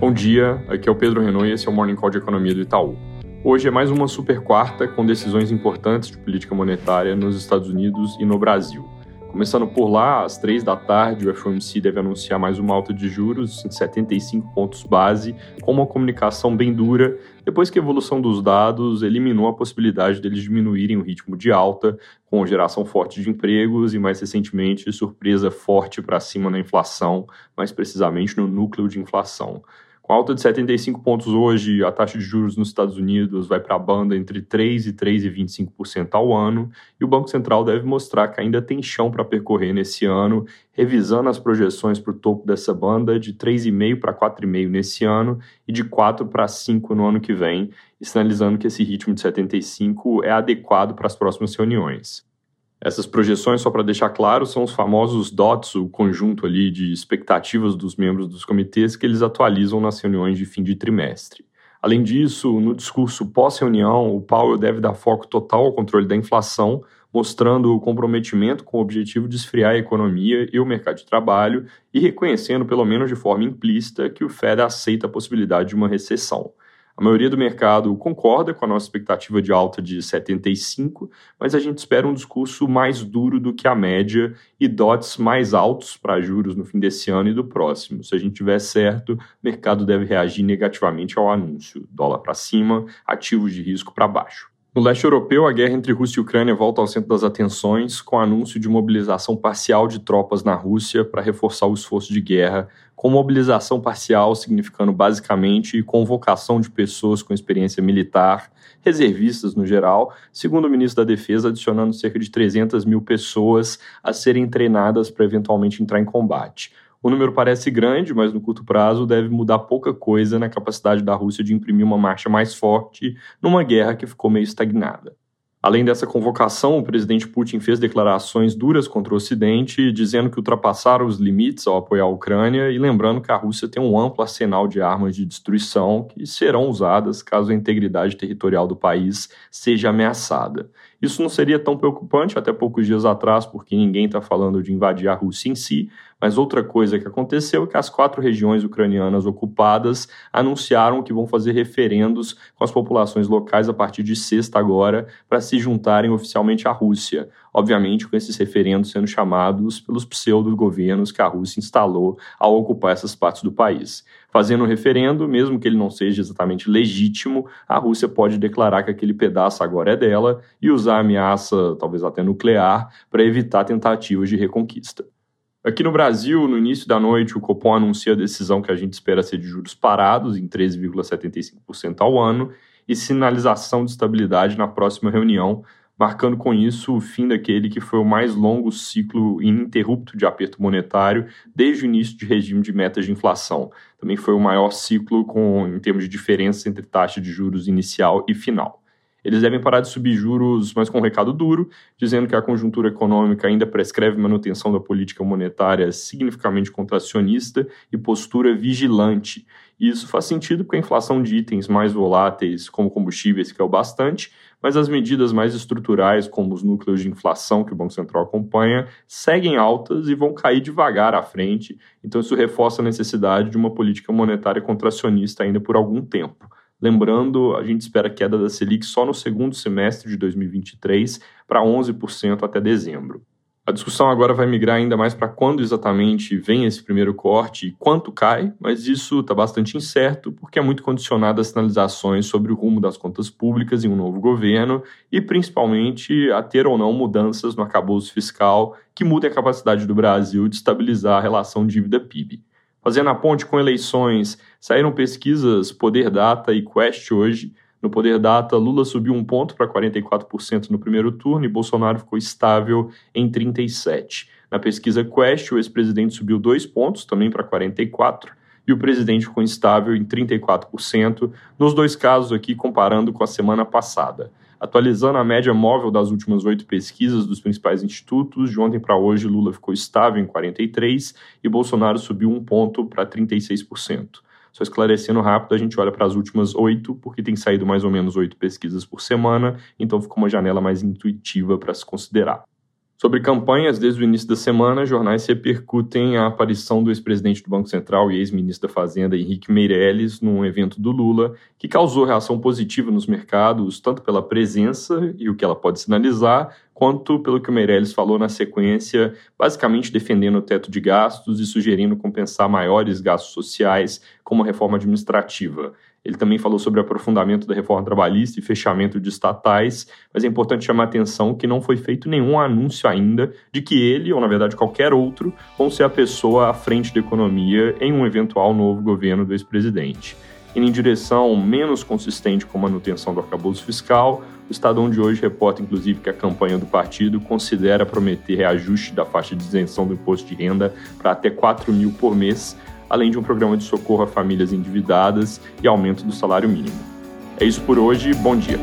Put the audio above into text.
Bom dia, aqui é o Pedro Renault e esse é o Morning Call de Economia do Itaú. Hoje é mais uma super quarta com decisões importantes de política monetária nos Estados Unidos e no Brasil. Começando por lá, às três da tarde, o FOMC deve anunciar mais uma alta de juros em 75 pontos base, com uma comunicação bem dura, depois que a evolução dos dados eliminou a possibilidade deles diminuírem o ritmo de alta, com geração forte de empregos e, mais recentemente, surpresa forte para cima na inflação, mais precisamente no núcleo de inflação. Com alta de 75 pontos hoje, a taxa de juros nos Estados Unidos vai para a banda entre 3 e 3,25% ao ano, e o Banco Central deve mostrar que ainda tem chão para percorrer nesse ano, revisando as projeções para o topo dessa banda de 3,5 para 4,5 nesse ano e de 4 para 5 no ano que vem, sinalizando que esse ritmo de 75 é adequado para as próximas reuniões. Essas projeções, só para deixar claro, são os famosos DOTs, o conjunto ali de expectativas dos membros dos comitês que eles atualizam nas reuniões de fim de trimestre. Além disso, no discurso pós-reunião, o Powell deve dar foco total ao controle da inflação, mostrando o comprometimento com o objetivo de esfriar a economia e o mercado de trabalho e reconhecendo, pelo menos de forma implícita, que o Fed aceita a possibilidade de uma recessão. A maioria do mercado concorda com a nossa expectativa de alta de 75, mas a gente espera um discurso mais duro do que a média e dots mais altos para juros no fim desse ano e do próximo. Se a gente tiver certo, o mercado deve reagir negativamente ao anúncio. Dólar para cima, ativos de risco para baixo. No leste europeu, a guerra entre Rússia e Ucrânia volta ao centro das atenções, com o anúncio de mobilização parcial de tropas na Rússia para reforçar o esforço de guerra, com mobilização parcial significando basicamente convocação de pessoas com experiência militar, reservistas no geral, segundo o ministro da Defesa, adicionando cerca de 300 mil pessoas a serem treinadas para eventualmente entrar em combate. O número parece grande, mas no curto prazo deve mudar pouca coisa na capacidade da Rússia de imprimir uma marcha mais forte numa guerra que ficou meio estagnada. Além dessa convocação, o presidente Putin fez declarações duras contra o Ocidente, dizendo que ultrapassaram os limites ao apoiar a Ucrânia e lembrando que a Rússia tem um amplo arsenal de armas de destruição que serão usadas caso a integridade territorial do país seja ameaçada. Isso não seria tão preocupante até poucos dias atrás, porque ninguém está falando de invadir a Rússia em si, mas outra coisa que aconteceu é que as quatro regiões ucranianas ocupadas anunciaram que vão fazer referendos com as populações locais a partir de sexta agora para se juntarem oficialmente à Rússia. Obviamente, com esses referendos sendo chamados pelos pseudo-governos que a Rússia instalou ao ocupar essas partes do país. Fazendo o referendo, mesmo que ele não seja exatamente legítimo, a Rússia pode declarar que aquele pedaço agora é dela e usar a ameaça, talvez até nuclear, para evitar tentativas de reconquista. Aqui no Brasil, no início da noite, o Copom anuncia a decisão que a gente espera ser de juros parados em 13,75% ao ano e sinalização de estabilidade na próxima reunião, marcando com isso o fim daquele que foi o mais longo ciclo ininterrupto de aperto monetário desde o início de regime de metas de inflação. Também foi o maior ciclo com, em termos de diferença entre taxa de juros inicial e final. Eles devem parar de subir juros, mas com um recado duro, dizendo que a conjuntura econômica ainda prescreve manutenção da política monetária significativamente contracionista e postura vigilante. E isso faz sentido porque a inflação de itens mais voláteis, como combustíveis, que é o bastante, mas as medidas mais estruturais, como os núcleos de inflação que o Banco Central acompanha, seguem altas e vão cair devagar à frente. Então, isso reforça a necessidade de uma política monetária contracionista ainda por algum tempo. Lembrando, a gente espera queda da Selic só no segundo semestre de 2023 para 11% até dezembro. A discussão agora vai migrar ainda mais para quando exatamente vem esse primeiro corte e quanto cai, mas isso está bastante incerto porque é muito condicionado às sinalizações sobre o rumo das contas públicas em um novo governo e principalmente a ter ou não mudanças no acabouço fiscal que mudem a capacidade do Brasil de estabilizar a relação dívida-PIB. Fazendo a ponte com eleições, saíram pesquisas Poder Data e Quest hoje. No Poder Data, Lula subiu um ponto para 44% no primeiro turno e Bolsonaro ficou estável em 37%. Na pesquisa Quest, o ex-presidente subiu dois pontos, também para 44%, e o presidente ficou instável em 34%, nos dois casos aqui comparando com a semana passada. Atualizando a média móvel das últimas oito pesquisas dos principais institutos, de ontem para hoje, Lula ficou estável em 43% e Bolsonaro subiu um ponto para 36%. Só esclarecendo rápido, a gente olha para as últimas oito, porque tem saído mais ou menos oito pesquisas por semana, então ficou uma janela mais intuitiva para se considerar. Sobre campanhas, desde o início da semana, jornais repercutem a aparição do ex-presidente do Banco Central e ex-ministro da Fazenda, Henrique Meirelles, num evento do Lula, que causou reação positiva nos mercados, tanto pela presença e o que ela pode sinalizar, quanto pelo que o Meirelles falou na sequência, basicamente defendendo o teto de gastos e sugerindo compensar maiores gastos sociais como reforma administrativa. Ele também falou sobre aprofundamento da reforma trabalhista e fechamento de estatais, mas é importante chamar a atenção que não foi feito nenhum anúncio ainda de que ele, ou na verdade qualquer outro, vão ser a pessoa à frente da economia em um eventual novo governo do ex-presidente. Indo em direção menos consistente com a manutenção do arcabouço fiscal, o Estadão de hoje reporta, inclusive, que a campanha do partido considera prometer reajuste da faixa de isenção do imposto de renda para até 4 mil por mês, além de um programa de socorro a famílias endividadas e aumento do salário mínimo. É isso por hoje, bom dia.